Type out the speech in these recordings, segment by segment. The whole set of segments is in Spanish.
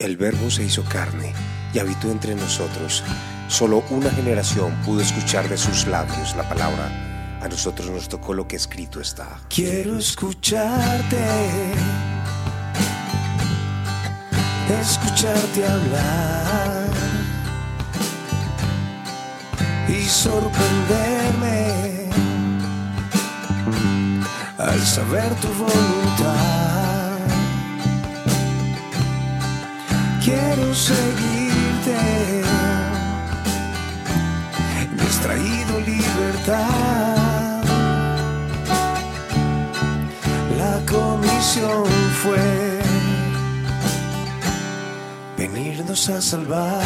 El Verbo se hizo carne y habitó entre nosotros. Solo una generación pudo escuchar de sus labios la palabra. A nosotros nos tocó lo que escrito está. Quiero escucharte, escucharte hablar y sorprenderme al saber tu voluntad. Quiero seguirte. Me has traído libertad. La comisión fue venirnos a salvar.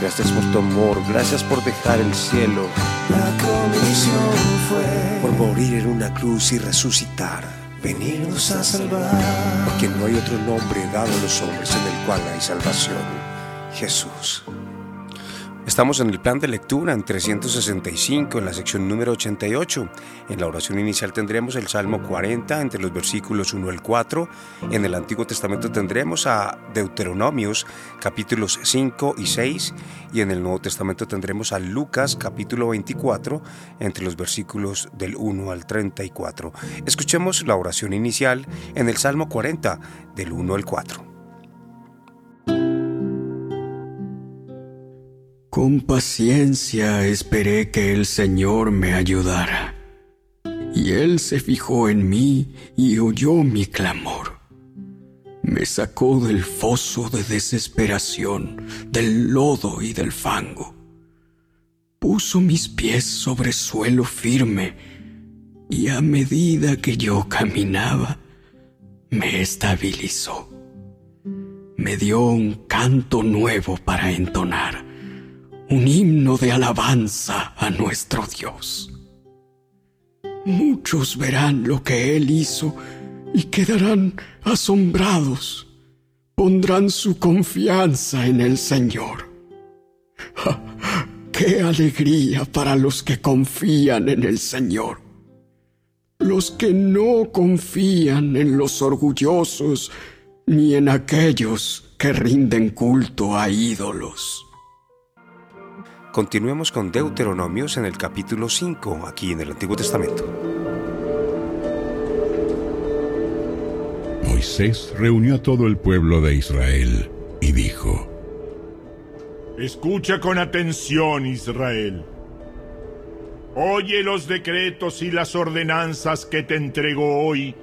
Gracias por tu amor, gracias por dejar el cielo. La comisión fue por morir en una cruz y resucitar venirnos a salvar. Porque no hay otro nombre dado a los hombres en el cual hay salvación. Jesús. Estamos en el plan de lectura en 365, en la sección número 88. En la oración inicial tendremos el Salmo 40 entre los versículos 1 al 4. En el Antiguo Testamento tendremos a Deuteronomios capítulos 5 y 6. Y en el Nuevo Testamento tendremos a Lucas capítulo 24 entre los versículos del 1 al 34. Escuchemos la oración inicial en el Salmo 40 del 1 al 4. Con paciencia esperé que el Señor me ayudara. Y Él se fijó en mí y oyó mi clamor. Me sacó del foso de desesperación, del lodo y del fango. Puso mis pies sobre suelo firme y a medida que yo caminaba, me estabilizó. Me dio un canto nuevo para entonar un himno de alabanza a nuestro Dios. Muchos verán lo que Él hizo y quedarán asombrados. Pondrán su confianza en el Señor. ¡Qué alegría para los que confían en el Señor! Los que no confían en los orgullosos ni en aquellos que rinden culto a ídolos. Continuemos con Deuteronomios en el capítulo 5, aquí en el Antiguo Testamento. Moisés reunió a todo el pueblo de Israel y dijo, Escucha con atención, Israel. Oye los decretos y las ordenanzas que te entrego hoy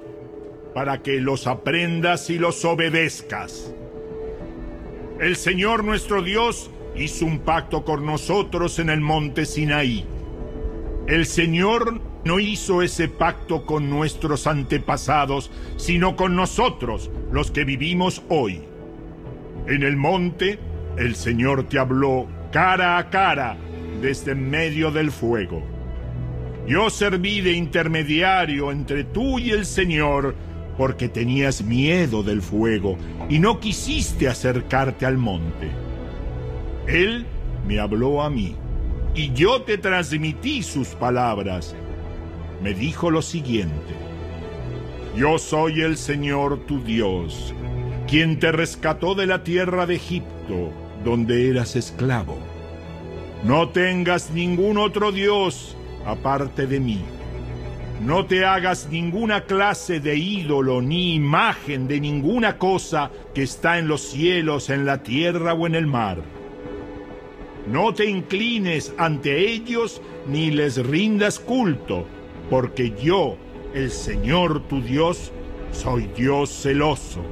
para que los aprendas y los obedezcas. El Señor nuestro Dios hizo un pacto con nosotros en el monte Sinaí. El Señor no hizo ese pacto con nuestros antepasados, sino con nosotros, los que vivimos hoy. En el monte, el Señor te habló cara a cara desde medio del fuego. Yo serví de intermediario entre tú y el Señor porque tenías miedo del fuego y no quisiste acercarte al monte. Él me habló a mí y yo te transmití sus palabras. Me dijo lo siguiente, yo soy el Señor tu Dios, quien te rescató de la tierra de Egipto, donde eras esclavo. No tengas ningún otro Dios aparte de mí. No te hagas ninguna clase de ídolo ni imagen de ninguna cosa que está en los cielos, en la tierra o en el mar no te inclines ante ellos ni les rindas culto, porque yo, el Señor tu Dios, soy Dios celoso,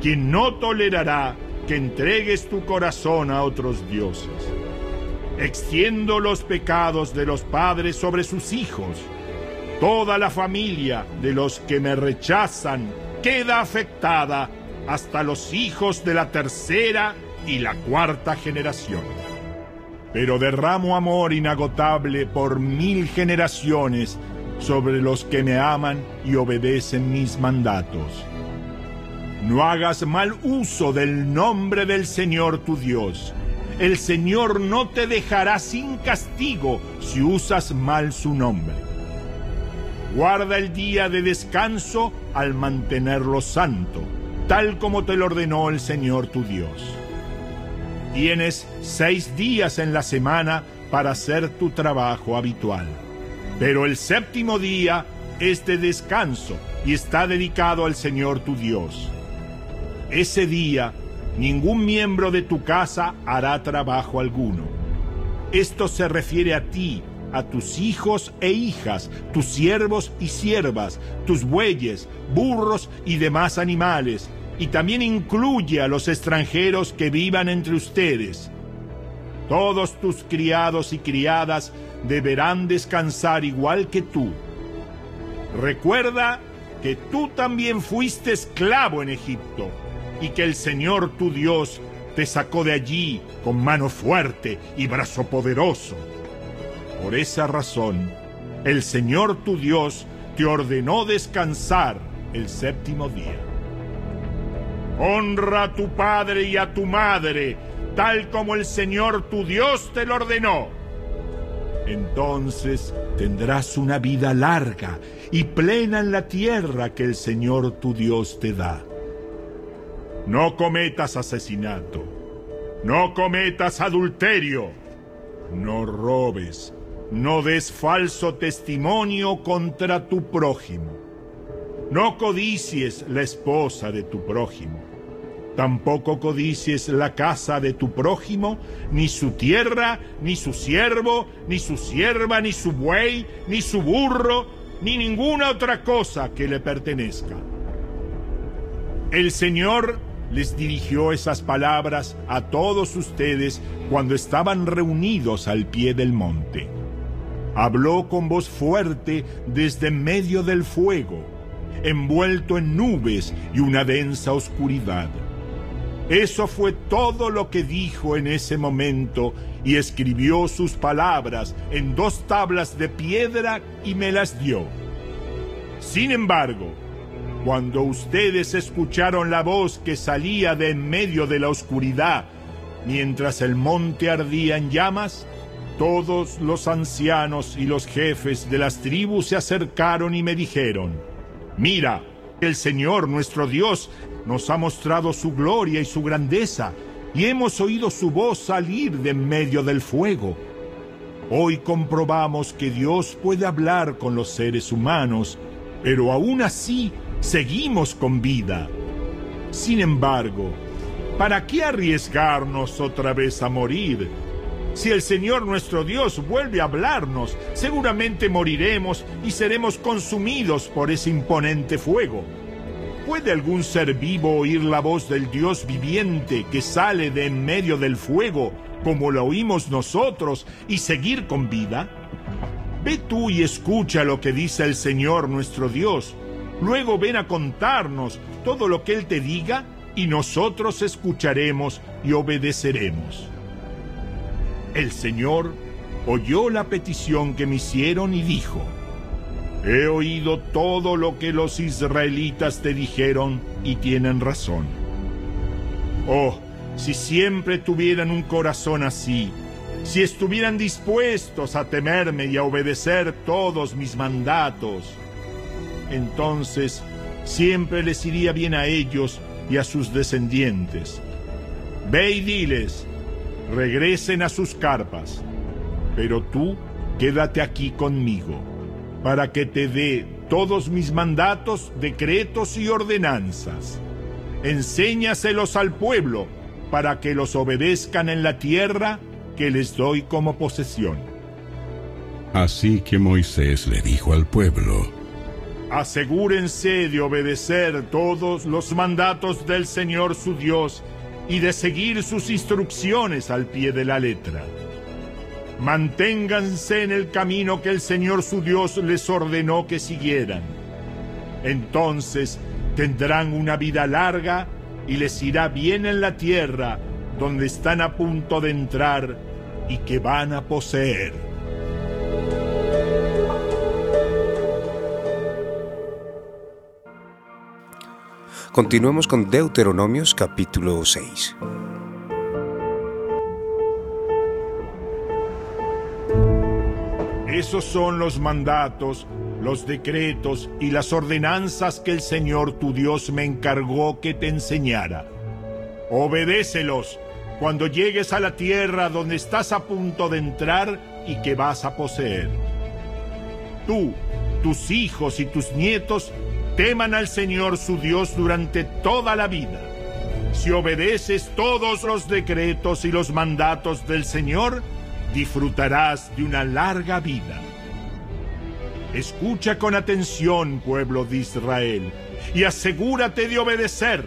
quien no tolerará que entregues tu corazón a otros dioses. Extiendo los pecados de los padres sobre sus hijos. Toda la familia de los que me rechazan queda afectada hasta los hijos de la tercera y la cuarta generación pero derramo amor inagotable por mil generaciones sobre los que me aman y obedecen mis mandatos. No hagas mal uso del nombre del Señor tu Dios. El Señor no te dejará sin castigo si usas mal su nombre. Guarda el día de descanso al mantenerlo santo. tal como te lo ordenó el Señor tu Dios. Tienes seis días en la semana para hacer tu trabajo habitual, pero el séptimo día es de descanso y está dedicado al Señor tu Dios. Ese día ningún miembro de tu casa hará trabajo alguno. Esto se refiere a ti, a tus hijos e hijas, tus siervos y siervas, tus bueyes, burros y demás animales, y también incluye a los extranjeros que vivan entre ustedes. Todos tus criados y criadas deberán descansar igual que tú. Recuerda que tú también fuiste esclavo en Egipto y que el Señor tu Dios te sacó de allí con mano fuerte y brazo poderoso. Por esa razón, el Señor tu Dios te ordenó descansar el séptimo día. Honra a tu padre y a tu madre, tal como el Señor tu Dios te lo ordenó. Entonces tendrás una vida larga y plena en la tierra que el Señor tu Dios te da. No cometas asesinato, no cometas adulterio, no robes, no des falso testimonio contra tu prójimo. No codicies la esposa de tu prójimo. Tampoco codicies la casa de tu prójimo, ni su tierra, ni su siervo, ni su sierva, ni su buey, ni su burro, ni ninguna otra cosa que le pertenezca. El Señor les dirigió esas palabras a todos ustedes cuando estaban reunidos al pie del monte. Habló con voz fuerte desde medio del fuego, envuelto en nubes y una densa oscuridad. Eso fue todo lo que dijo en ese momento y escribió sus palabras en dos tablas de piedra y me las dio. Sin embargo, cuando ustedes escucharon la voz que salía de en medio de la oscuridad, mientras el monte ardía en llamas, todos los ancianos y los jefes de las tribus se acercaron y me dijeron, mira, el Señor nuestro Dios nos ha mostrado su gloria y su grandeza, y hemos oído su voz salir de en medio del fuego. Hoy comprobamos que Dios puede hablar con los seres humanos, pero aún así seguimos con vida. Sin embargo, ¿para qué arriesgarnos otra vez a morir? Si el Señor nuestro Dios vuelve a hablarnos, seguramente moriremos y seremos consumidos por ese imponente fuego. ¿Puede algún ser vivo oír la voz del Dios viviente que sale de en medio del fuego, como lo oímos nosotros, y seguir con vida? Ve tú y escucha lo que dice el Señor nuestro Dios. Luego ven a contarnos todo lo que Él te diga y nosotros escucharemos y obedeceremos. El Señor oyó la petición que me hicieron y dijo, He oído todo lo que los israelitas te dijeron y tienen razón. Oh, si siempre tuvieran un corazón así, si estuvieran dispuestos a temerme y a obedecer todos mis mandatos, entonces siempre les iría bien a ellos y a sus descendientes. Ve y diles, regresen a sus carpas, pero tú quédate aquí conmigo, para que te dé todos mis mandatos, decretos y ordenanzas. Enséñaselos al pueblo, para que los obedezcan en la tierra que les doy como posesión. Así que Moisés le dijo al pueblo, Asegúrense de obedecer todos los mandatos del Señor su Dios, y de seguir sus instrucciones al pie de la letra. Manténganse en el camino que el Señor su Dios les ordenó que siguieran. Entonces tendrán una vida larga y les irá bien en la tierra donde están a punto de entrar y que van a poseer. Continuemos con Deuteronomios capítulo 6. Esos son los mandatos, los decretos y las ordenanzas que el Señor tu Dios me encargó que te enseñara. Obedécelos cuando llegues a la tierra donde estás a punto de entrar y que vas a poseer. Tú, tus hijos y tus nietos teman al Señor su Dios durante toda la vida. Si obedeces todos los decretos y los mandatos del Señor, disfrutarás de una larga vida. Escucha con atención, pueblo de Israel, y asegúrate de obedecer.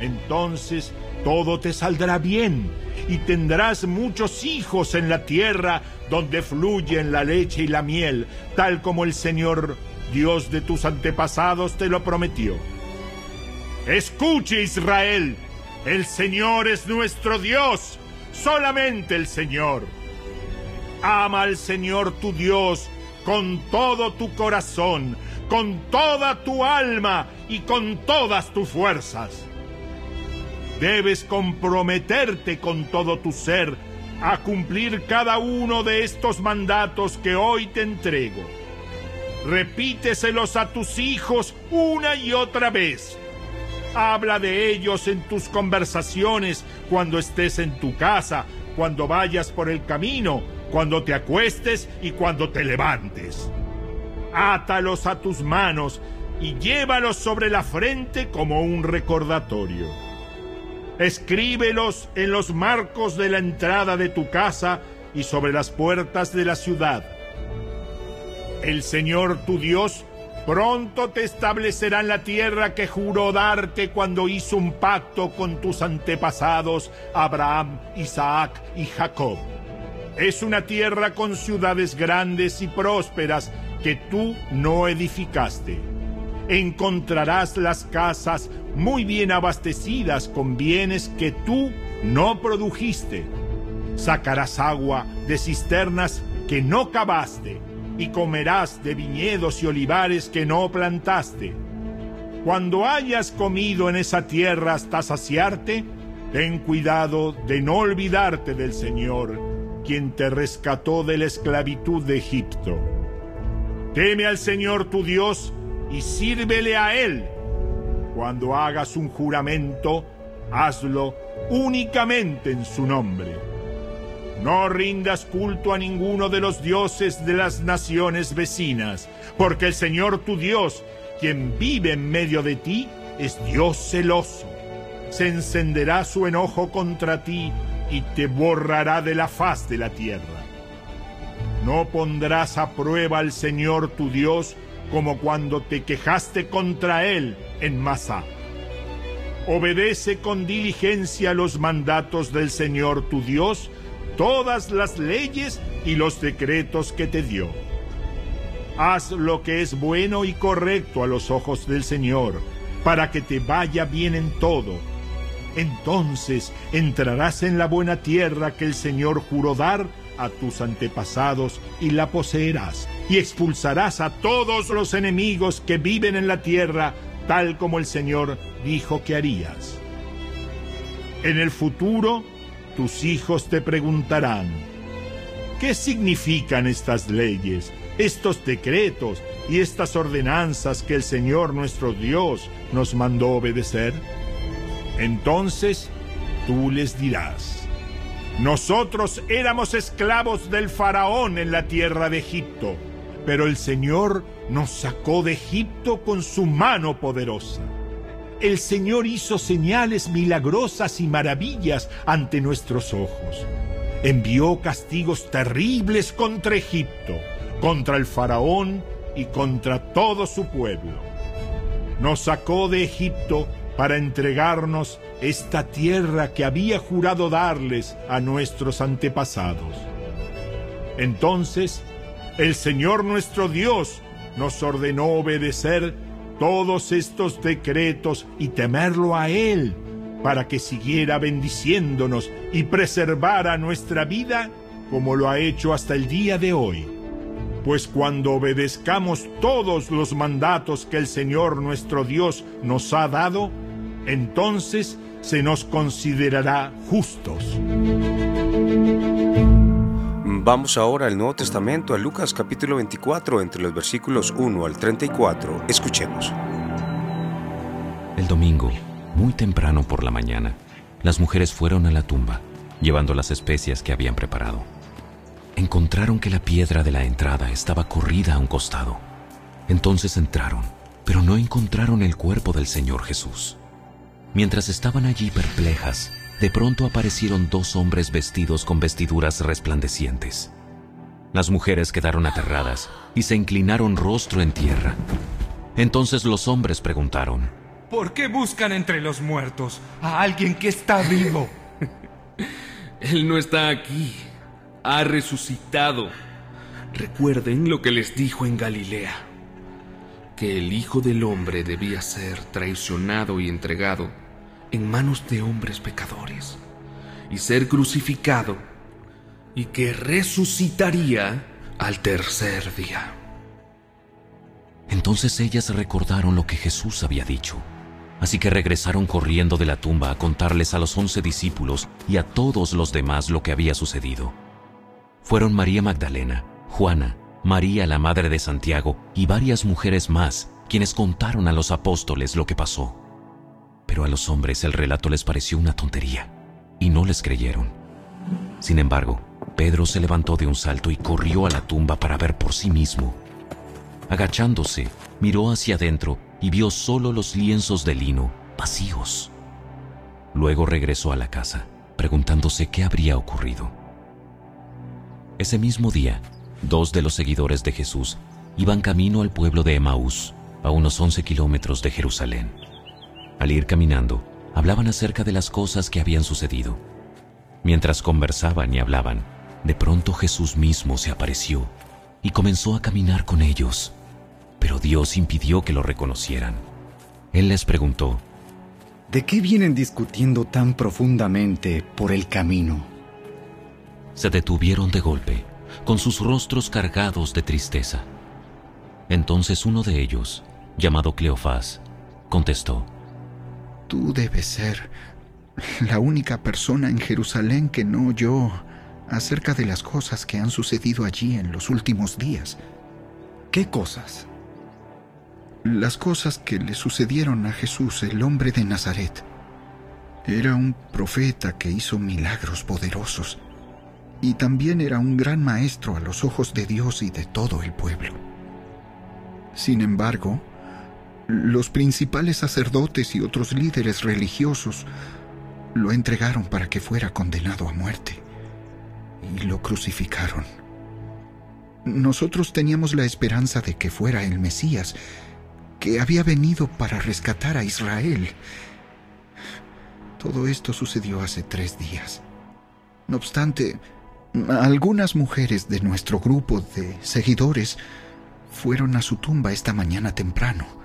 Entonces todo te saldrá bien y tendrás muchos hijos en la tierra donde fluyen la leche y la miel, tal como el Señor Dios de tus antepasados te lo prometió. Escuche Israel, el Señor es nuestro Dios, solamente el Señor. Ama al Señor tu Dios con todo tu corazón, con toda tu alma y con todas tus fuerzas. Debes comprometerte con todo tu ser a cumplir cada uno de estos mandatos que hoy te entrego. Repíteselos a tus hijos una y otra vez. Habla de ellos en tus conversaciones cuando estés en tu casa, cuando vayas por el camino, cuando te acuestes y cuando te levantes. Átalos a tus manos y llévalos sobre la frente como un recordatorio. Escríbelos en los marcos de la entrada de tu casa y sobre las puertas de la ciudad. El Señor tu Dios pronto te establecerá en la tierra que juró darte cuando hizo un pacto con tus antepasados Abraham, Isaac y Jacob. Es una tierra con ciudades grandes y prósperas que tú no edificaste. Encontrarás las casas muy bien abastecidas con bienes que tú no produjiste. Sacarás agua de cisternas que no cavaste y comerás de viñedos y olivares que no plantaste. Cuando hayas comido en esa tierra hasta saciarte, ten cuidado de no olvidarte del Señor quien te rescató de la esclavitud de Egipto. Teme al Señor tu Dios y sírvele a Él. Cuando hagas un juramento, hazlo únicamente en su nombre. No rindas culto a ninguno de los dioses de las naciones vecinas, porque el Señor tu Dios, quien vive en medio de ti, es Dios celoso. Se encenderá su enojo contra ti y te borrará de la faz de la tierra. No pondrás a prueba al Señor tu Dios como cuando te quejaste contra Él en Masá. Obedece con diligencia los mandatos del Señor tu Dios, todas las leyes y los decretos que te dio. Haz lo que es bueno y correcto a los ojos del Señor, para que te vaya bien en todo entonces entrarás en la buena tierra que el Señor juró dar a tus antepasados y la poseerás, y expulsarás a todos los enemigos que viven en la tierra, tal como el Señor dijo que harías. En el futuro, tus hijos te preguntarán, ¿qué significan estas leyes, estos decretos y estas ordenanzas que el Señor nuestro Dios nos mandó obedecer? Entonces tú les dirás, nosotros éramos esclavos del faraón en la tierra de Egipto, pero el Señor nos sacó de Egipto con su mano poderosa. El Señor hizo señales milagrosas y maravillas ante nuestros ojos. Envió castigos terribles contra Egipto, contra el faraón y contra todo su pueblo. Nos sacó de Egipto para entregarnos esta tierra que había jurado darles a nuestros antepasados. Entonces, el Señor nuestro Dios nos ordenó obedecer todos estos decretos y temerlo a Él, para que siguiera bendiciéndonos y preservara nuestra vida como lo ha hecho hasta el día de hoy. Pues cuando obedezcamos todos los mandatos que el Señor nuestro Dios nos ha dado, entonces se nos considerará justos. Vamos ahora al Nuevo Testamento, a Lucas capítulo 24, entre los versículos 1 al 34. Escuchemos. El domingo, muy temprano por la mañana, las mujeres fueron a la tumba, llevando las especias que habían preparado. Encontraron que la piedra de la entrada estaba corrida a un costado. Entonces entraron, pero no encontraron el cuerpo del Señor Jesús. Mientras estaban allí perplejas, de pronto aparecieron dos hombres vestidos con vestiduras resplandecientes. Las mujeres quedaron aterradas y se inclinaron rostro en tierra. Entonces los hombres preguntaron, ¿Por qué buscan entre los muertos a alguien que está vivo? Él no está aquí, ha resucitado. Recuerden lo que les dijo en Galilea, que el Hijo del Hombre debía ser traicionado y entregado en manos de hombres pecadores y ser crucificado y que resucitaría al tercer día. Entonces ellas recordaron lo que Jesús había dicho. Así que regresaron corriendo de la tumba a contarles a los once discípulos y a todos los demás lo que había sucedido. Fueron María Magdalena, Juana, María la madre de Santiago y varias mujeres más quienes contaron a los apóstoles lo que pasó. Pero a los hombres el relato les pareció una tontería y no les creyeron. Sin embargo, Pedro se levantó de un salto y corrió a la tumba para ver por sí mismo. Agachándose, miró hacia adentro y vio solo los lienzos de lino vacíos. Luego regresó a la casa, preguntándose qué habría ocurrido. Ese mismo día, dos de los seguidores de Jesús iban camino al pueblo de Emaús, a unos 11 kilómetros de Jerusalén. Al ir caminando, hablaban acerca de las cosas que habían sucedido. Mientras conversaban y hablaban, de pronto Jesús mismo se apareció y comenzó a caminar con ellos, pero Dios impidió que lo reconocieran. Él les preguntó, ¿De qué vienen discutiendo tan profundamente por el camino? Se detuvieron de golpe, con sus rostros cargados de tristeza. Entonces uno de ellos, llamado Cleofás, contestó, Tú debes ser la única persona en Jerusalén que no oyó acerca de las cosas que han sucedido allí en los últimos días. ¿Qué cosas? Las cosas que le sucedieron a Jesús, el hombre de Nazaret. Era un profeta que hizo milagros poderosos y también era un gran maestro a los ojos de Dios y de todo el pueblo. Sin embargo, los principales sacerdotes y otros líderes religiosos lo entregaron para que fuera condenado a muerte y lo crucificaron. Nosotros teníamos la esperanza de que fuera el Mesías, que había venido para rescatar a Israel. Todo esto sucedió hace tres días. No obstante, algunas mujeres de nuestro grupo de seguidores fueron a su tumba esta mañana temprano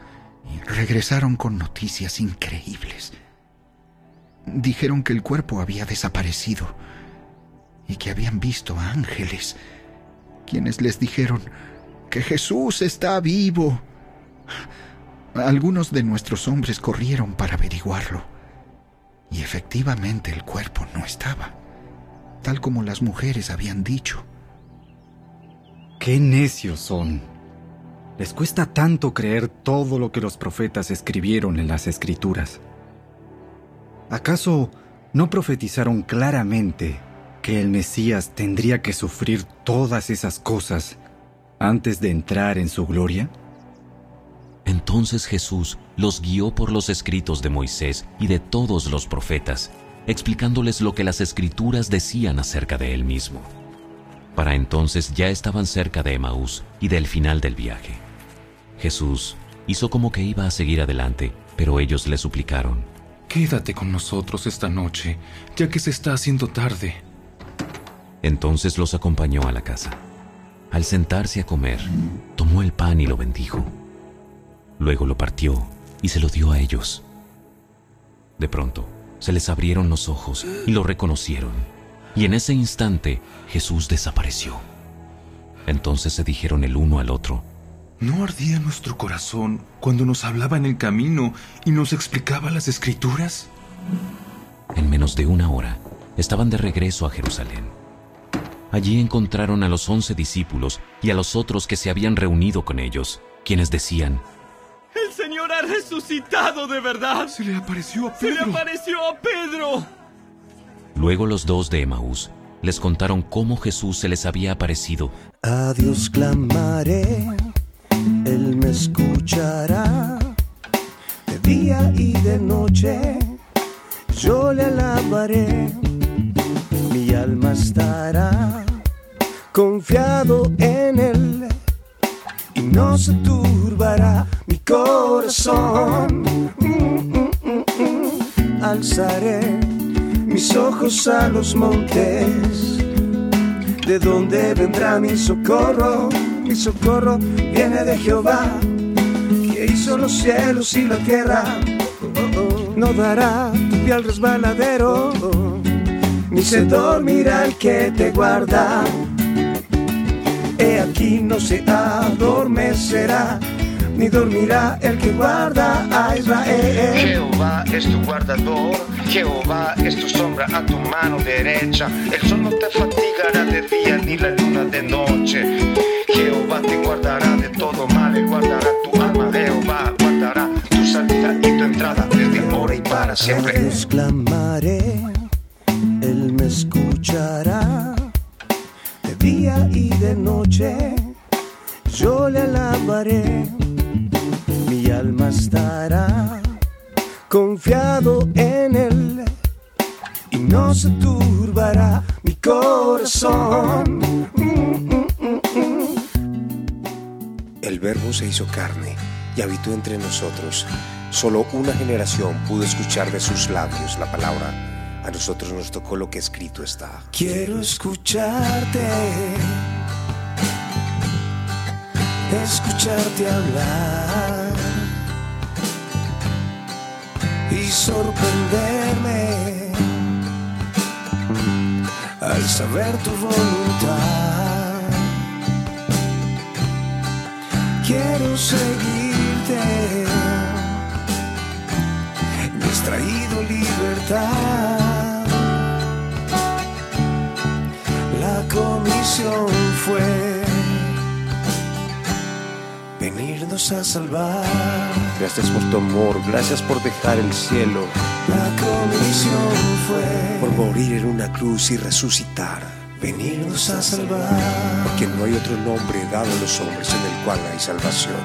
regresaron con noticias increíbles. Dijeron que el cuerpo había desaparecido y que habían visto ángeles, quienes les dijeron que Jesús está vivo. Algunos de nuestros hombres corrieron para averiguarlo y efectivamente el cuerpo no estaba, tal como las mujeres habían dicho. ¡Qué necios son! Les cuesta tanto creer todo lo que los profetas escribieron en las escrituras. ¿Acaso no profetizaron claramente que el Mesías tendría que sufrir todas esas cosas antes de entrar en su gloria? Entonces Jesús los guió por los escritos de Moisés y de todos los profetas, explicándoles lo que las escrituras decían acerca de él mismo. Para entonces ya estaban cerca de Emaús y del final del viaje. Jesús hizo como que iba a seguir adelante, pero ellos le suplicaron, Quédate con nosotros esta noche, ya que se está haciendo tarde. Entonces los acompañó a la casa. Al sentarse a comer, tomó el pan y lo bendijo. Luego lo partió y se lo dio a ellos. De pronto, se les abrieron los ojos y lo reconocieron. Y en ese instante, Jesús desapareció. Entonces se dijeron el uno al otro, ¿No ardía nuestro corazón cuando nos hablaba en el camino y nos explicaba las escrituras? En menos de una hora, estaban de regreso a Jerusalén. Allí encontraron a los once discípulos y a los otros que se habían reunido con ellos, quienes decían, El Señor ha resucitado de verdad. Se le apareció a Pedro. Se le apareció a Pedro. Luego los dos de Emaús les contaron cómo Jesús se les había aparecido. A Dios clamaré, Él me escuchará. De día y de noche yo le alabaré. Mi alma estará confiado en Él y no se turbará mi corazón. Mm, mm, mm, mm. Alzaré mis ojos a los montes. ¿De dónde vendrá mi socorro? Mi socorro viene de Jehová, que hizo los cielos y la tierra. No dará tu pie al resbaladero, ni se dormirá el que te guarda. He aquí no se adormecerá, ni dormirá el que guarda a Israel. Jehová es tu guardador, Jehová es tu sombra a tu mano derecha. El sol no te fatigará de día ni la luna de noche. Jehová te guardará de todo mal, Él guardará tu alma. Jehová guardará tu salida y tu entrada desde ahora y para siempre. Dios clamaré, Él me escuchará. De día y de noche yo le alabaré. Alma estará confiado en Él y no se turbará mi corazón. Mm, mm, mm, mm. El verbo se hizo carne y habitó entre nosotros. Solo una generación pudo escuchar de sus labios la palabra. A nosotros nos tocó lo que escrito está. Quiero escucharte, escucharte hablar y sorprenderme al saber tu voluntad. Quiero seguirte, me has traído libertad. La comisión fue venirnos a salvar. Gracias por tu amor, gracias por dejar el cielo, La comisión fue por morir en una cruz y resucitar. venirnos a salvar. Porque no hay otro nombre dado a los hombres en el cual hay salvación.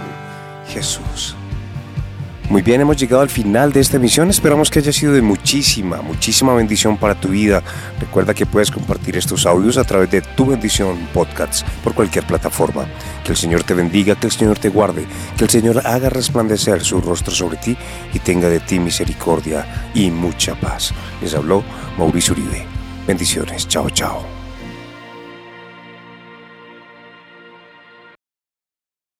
Jesús. Muy bien, hemos llegado al final de esta emisión. Esperamos que haya sido de muchísima, muchísima bendición para tu vida. Recuerda que puedes compartir estos audios a través de Tu Bendición Podcasts por cualquier plataforma. Que el Señor te bendiga, que el Señor te guarde, que el Señor haga resplandecer su rostro sobre ti y tenga de ti misericordia y mucha paz. Les habló Mauricio Uribe. Bendiciones. Chao, chao.